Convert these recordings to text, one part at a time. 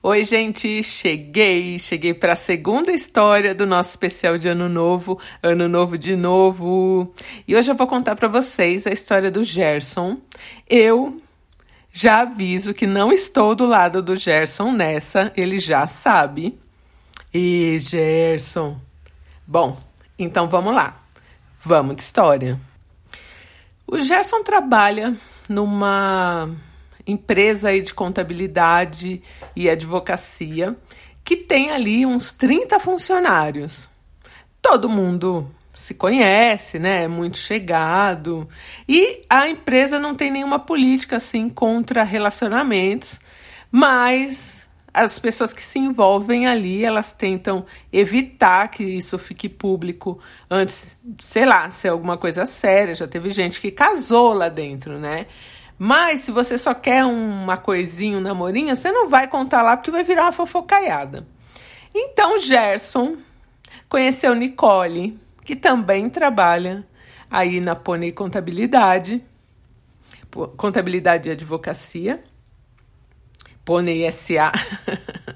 Oi, gente, cheguei, cheguei para a segunda história do nosso especial de Ano Novo, Ano Novo de novo. E hoje eu vou contar para vocês a história do Gerson. Eu já aviso que não estou do lado do Gerson nessa, ele já sabe. E Gerson. Bom, então vamos lá. Vamos de história. O Gerson trabalha numa empresa aí de contabilidade e advocacia, que tem ali uns 30 funcionários. Todo mundo se conhece, né? É muito chegado. E a empresa não tem nenhuma política assim contra relacionamentos, mas as pessoas que se envolvem ali, elas tentam evitar que isso fique público antes, sei lá, ser alguma coisa séria. Já teve gente que casou lá dentro, né? Mas se você só quer uma coisinha, um namorinho, você não vai contar lá porque vai virar uma fofocaiada. Então Gerson conheceu Nicole, que também trabalha aí na Pônei Contabilidade, Contabilidade e Advocacia, Pônei SA.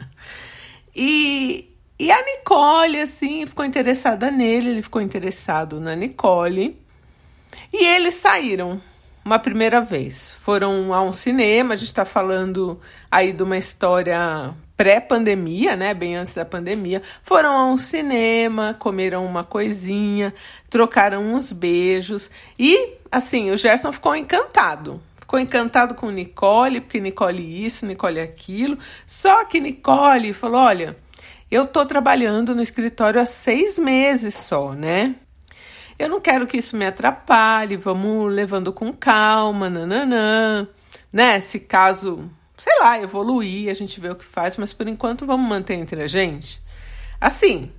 e, e a Nicole, assim, ficou interessada nele, ele ficou interessado na Nicole. E eles saíram uma primeira vez. Foram a um cinema, a gente está falando aí de uma história pré-pandemia, né? Bem antes da pandemia. Foram a um cinema, comeram uma coisinha, trocaram uns beijos e, assim, o Gerson ficou encantado. Ficou encantado com Nicole, porque Nicole isso, Nicole aquilo. Só que Nicole falou: olha, eu tô trabalhando no escritório há seis meses só, né? Eu não quero que isso me atrapalhe, vamos levando com calma, nananã, né? Se caso, sei lá, evoluir, a gente vê o que faz, mas por enquanto vamos manter entre a gente. Assim,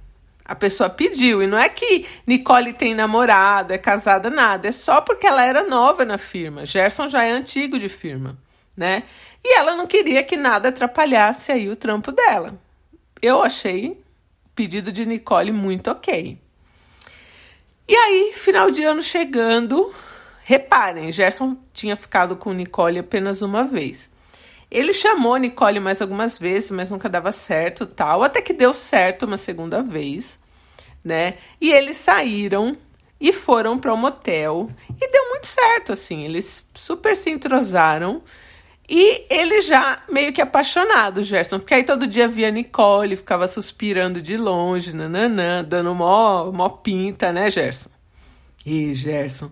a pessoa pediu, e não é que Nicole tem namorado, é casada, nada, é só porque ela era nova na firma. Gerson já é antigo de firma, né? E ela não queria que nada atrapalhasse aí o trampo dela. Eu achei o pedido de Nicole muito ok. E aí, final de ano chegando, reparem, Gerson tinha ficado com Nicole apenas uma vez. Ele chamou Nicole mais algumas vezes, mas nunca dava certo, tal, até que deu certo uma segunda vez, né? E eles saíram e foram para um motel e deu muito certo assim, eles super se entrosaram e ele já meio que apaixonado, Gerson, porque aí todo dia via Nicole, ficava suspirando de longe, nananã, dando mó, mó pinta, né, Gerson? E Gerson.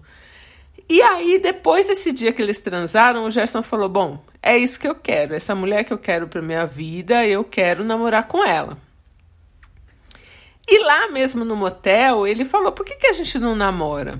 E aí, depois desse dia que eles transaram, o Gerson falou: Bom, é isso que eu quero, essa mulher que eu quero pra minha vida, eu quero namorar com ela. E lá mesmo no motel, ele falou: Por que, que a gente não namora?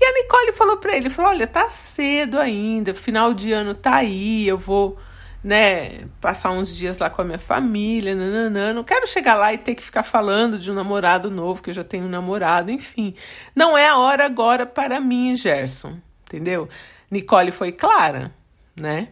E a Nicole falou para ele, falou: "Olha, tá cedo ainda, final de ano tá aí, eu vou, né, passar uns dias lá com a minha família, nananã. Não quero chegar lá e ter que ficar falando de um namorado novo, que eu já tenho um namorado, enfim. Não é a hora agora para mim, Gerson, entendeu? Nicole foi clara, né?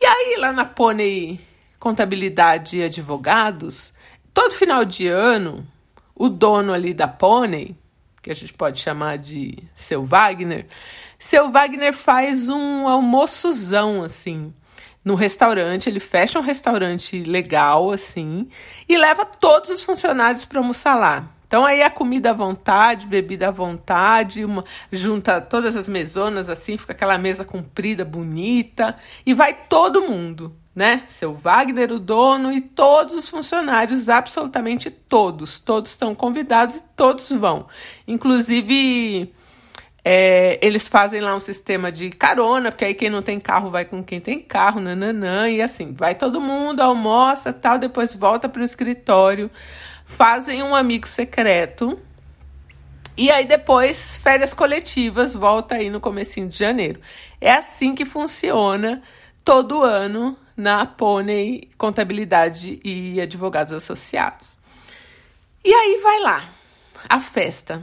E aí lá na Pônei Contabilidade e Advogados, todo final de ano, o dono ali da Pônei que a gente pode chamar de seu Wagner, seu Wagner faz um almoçozão assim no restaurante, ele fecha um restaurante legal assim e leva todos os funcionários para almoçar lá. Então aí a comida à vontade, bebida à vontade, uma, junta todas as mesonas assim, fica aquela mesa comprida, bonita, e vai todo mundo né? Seu Wagner, o dono e todos os funcionários, absolutamente todos, todos estão convidados e todos vão. Inclusive, é, eles fazem lá um sistema de carona, porque aí quem não tem carro vai com quem tem carro, nananã, e assim, vai todo mundo, almoça tal, depois volta para o escritório, fazem um amigo secreto. E aí depois, férias coletivas, volta aí no comecinho de janeiro. É assim que funciona todo ano na Pônei Contabilidade e Advogados Associados. E aí vai lá, a festa,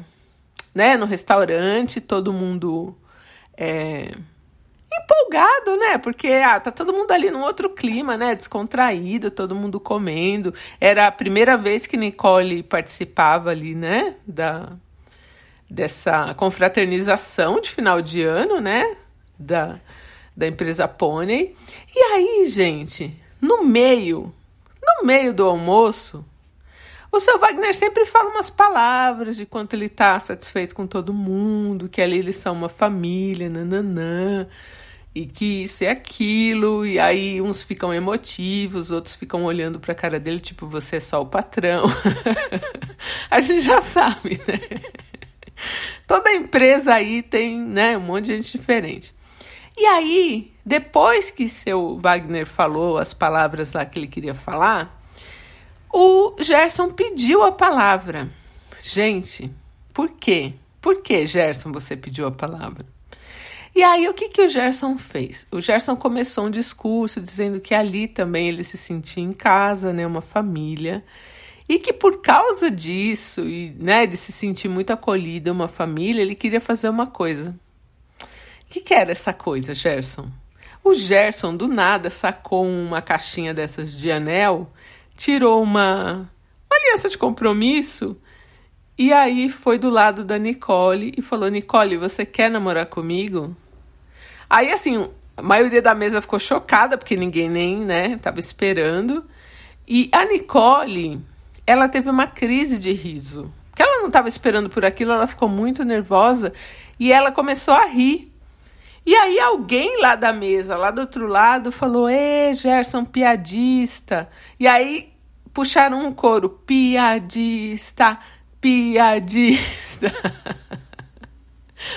né? No restaurante, todo mundo é, empolgado, né? Porque ah, tá todo mundo ali num outro clima, né? Descontraído, todo mundo comendo. Era a primeira vez que Nicole participava ali, né? Da, dessa confraternização de final de ano, né? Da, da empresa Pônei. E aí, gente, no meio no meio do almoço, o seu Wagner sempre fala umas palavras de quanto ele está satisfeito com todo mundo, que ali eles são uma família, nananã, e que isso e aquilo, e aí uns ficam emotivos, outros ficam olhando para a cara dele, tipo, você é só o patrão. a gente já sabe, né? Toda empresa aí tem, né, um monte de gente diferente. E aí, depois que seu Wagner falou as palavras lá que ele queria falar, o Gerson pediu a palavra. Gente, por quê? Por que, Gerson, você pediu a palavra? E aí, o que, que o Gerson fez? O Gerson começou um discurso dizendo que ali também ele se sentia em casa, né, uma família, e que por causa disso, e né, de se sentir muito acolhido, uma família, ele queria fazer uma coisa. O que, que era essa coisa, Gerson? O Gerson, do nada, sacou uma caixinha dessas de anel, tirou uma, uma aliança de compromisso e aí foi do lado da Nicole e falou: Nicole, você quer namorar comigo? Aí, assim, a maioria da mesa ficou chocada, porque ninguém nem, né, tava esperando. E a Nicole, ela teve uma crise de riso. Porque ela não estava esperando por aquilo, ela ficou muito nervosa e ela começou a rir. E aí alguém lá da mesa, lá do outro lado, falou: Ê, Gerson, piadista. E aí puxaram um coro: piadista piadista.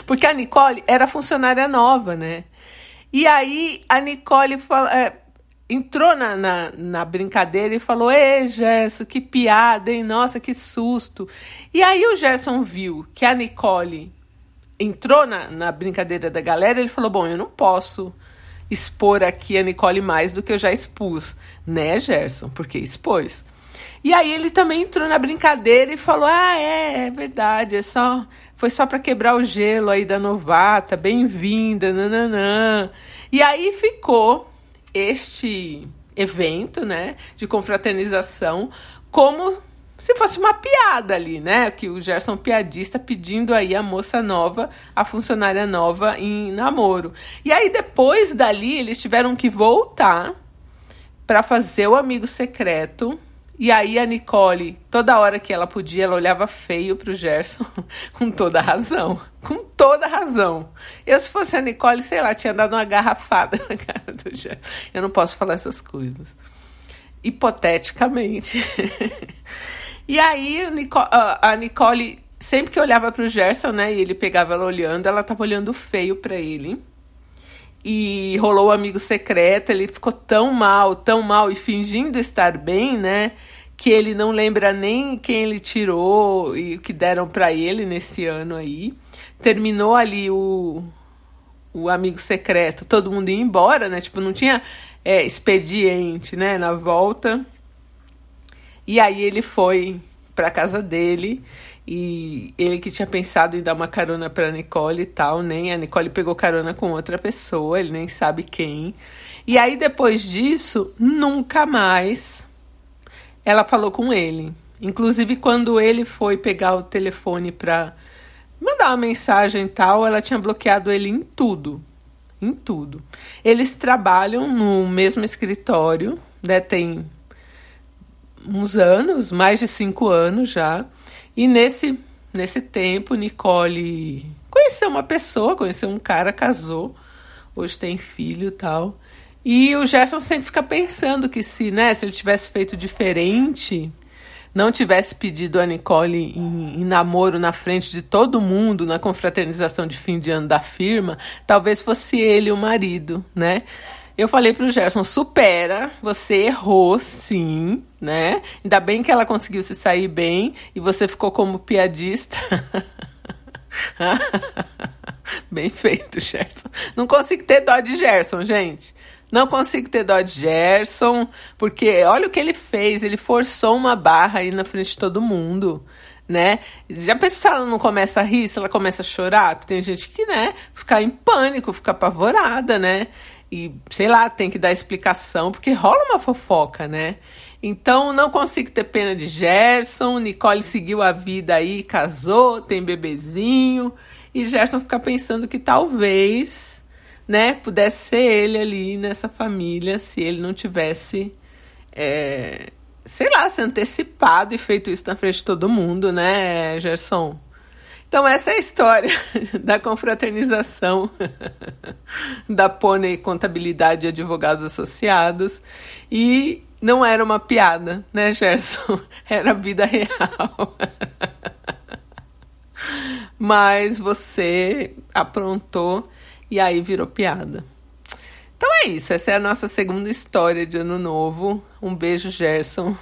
Porque a Nicole era funcionária nova, né? E aí a Nicole fala, é, entrou na, na, na, brincadeira e falou: Ei, Gerson, que piada, hein? Nossa, que susto. E aí o Gerson viu que a Nicole entrou na, na brincadeira da galera, ele falou: Bom, eu não posso expor aqui a Nicole mais do que eu já expus, né, Gerson? Porque expôs. E aí ele também entrou na brincadeira e falou: "Ah, é, é verdade, é só foi só para quebrar o gelo aí da novata, bem-vinda, nananã". E aí ficou este evento, né, de confraternização como se fosse uma piada ali, né? Que o Gerson piadista pedindo aí a moça nova, a funcionária nova em namoro. E aí depois dali eles tiveram que voltar para fazer o amigo secreto e aí a Nicole, toda hora que ela podia, ela olhava feio pro Gerson, com toda razão. Com toda razão. Eu, se fosse a Nicole, sei lá, tinha dado uma garrafada na cara do Gerson. Eu não posso falar essas coisas. Hipoteticamente. e aí a Nicole, sempre que olhava pro Gerson, né, e ele pegava ela olhando, ela tava olhando feio para ele e rolou o amigo secreto, ele ficou tão mal, tão mal e fingindo estar bem, né? Que ele não lembra nem quem ele tirou e o que deram para ele nesse ano aí. Terminou ali o, o amigo secreto, todo mundo ia embora, né? Tipo, não tinha é, expediente, né? Na volta. E aí ele foi para casa dele e ele que tinha pensado em dar uma carona para Nicole e tal, nem a Nicole pegou carona com outra pessoa, ele nem sabe quem. E aí depois disso, nunca mais ela falou com ele. Inclusive quando ele foi pegar o telefone para mandar uma mensagem e tal, ela tinha bloqueado ele em tudo. Em tudo. Eles trabalham no mesmo escritório, né? Tem uns anos, mais de cinco anos já. E nesse, nesse tempo, Nicole conheceu uma pessoa, conheceu um cara, casou, hoje tem filho e tal. E o Gerson sempre fica pensando que se, né, se ele tivesse feito diferente, não tivesse pedido a Nicole em, em, namoro na frente de todo mundo na confraternização de fim de ano da firma, talvez fosse ele o marido, né? Eu falei pro Gerson, supera, você errou sim, né? Ainda bem que ela conseguiu se sair bem e você ficou como piadista. bem feito, Gerson. Não consigo ter dó de Gerson, gente. Não consigo ter dó de Gerson, porque olha o que ele fez, ele forçou uma barra aí na frente de todo mundo né? Já pensou se ela não começa a rir, se ela começa a chorar? Porque tem gente que, né, fica em pânico, fica apavorada, né? E, sei lá, tem que dar explicação, porque rola uma fofoca, né? Então, não consigo ter pena de Gerson. Nicole seguiu a vida aí, casou, tem bebezinho. E Gerson fica pensando que talvez, né, pudesse ser ele ali nessa família se ele não tivesse é, sei lá, se antecipado e feito isso na frente de todo mundo, né, Gerson? Então, essa é a história da confraternização da Pônei Contabilidade e Advogados Associados. E não era uma piada, né, Gerson? Era vida real. Mas você aprontou e aí virou piada. Então é isso, essa é a nossa segunda história de ano novo. Um beijo, Gerson.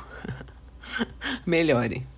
Melhore.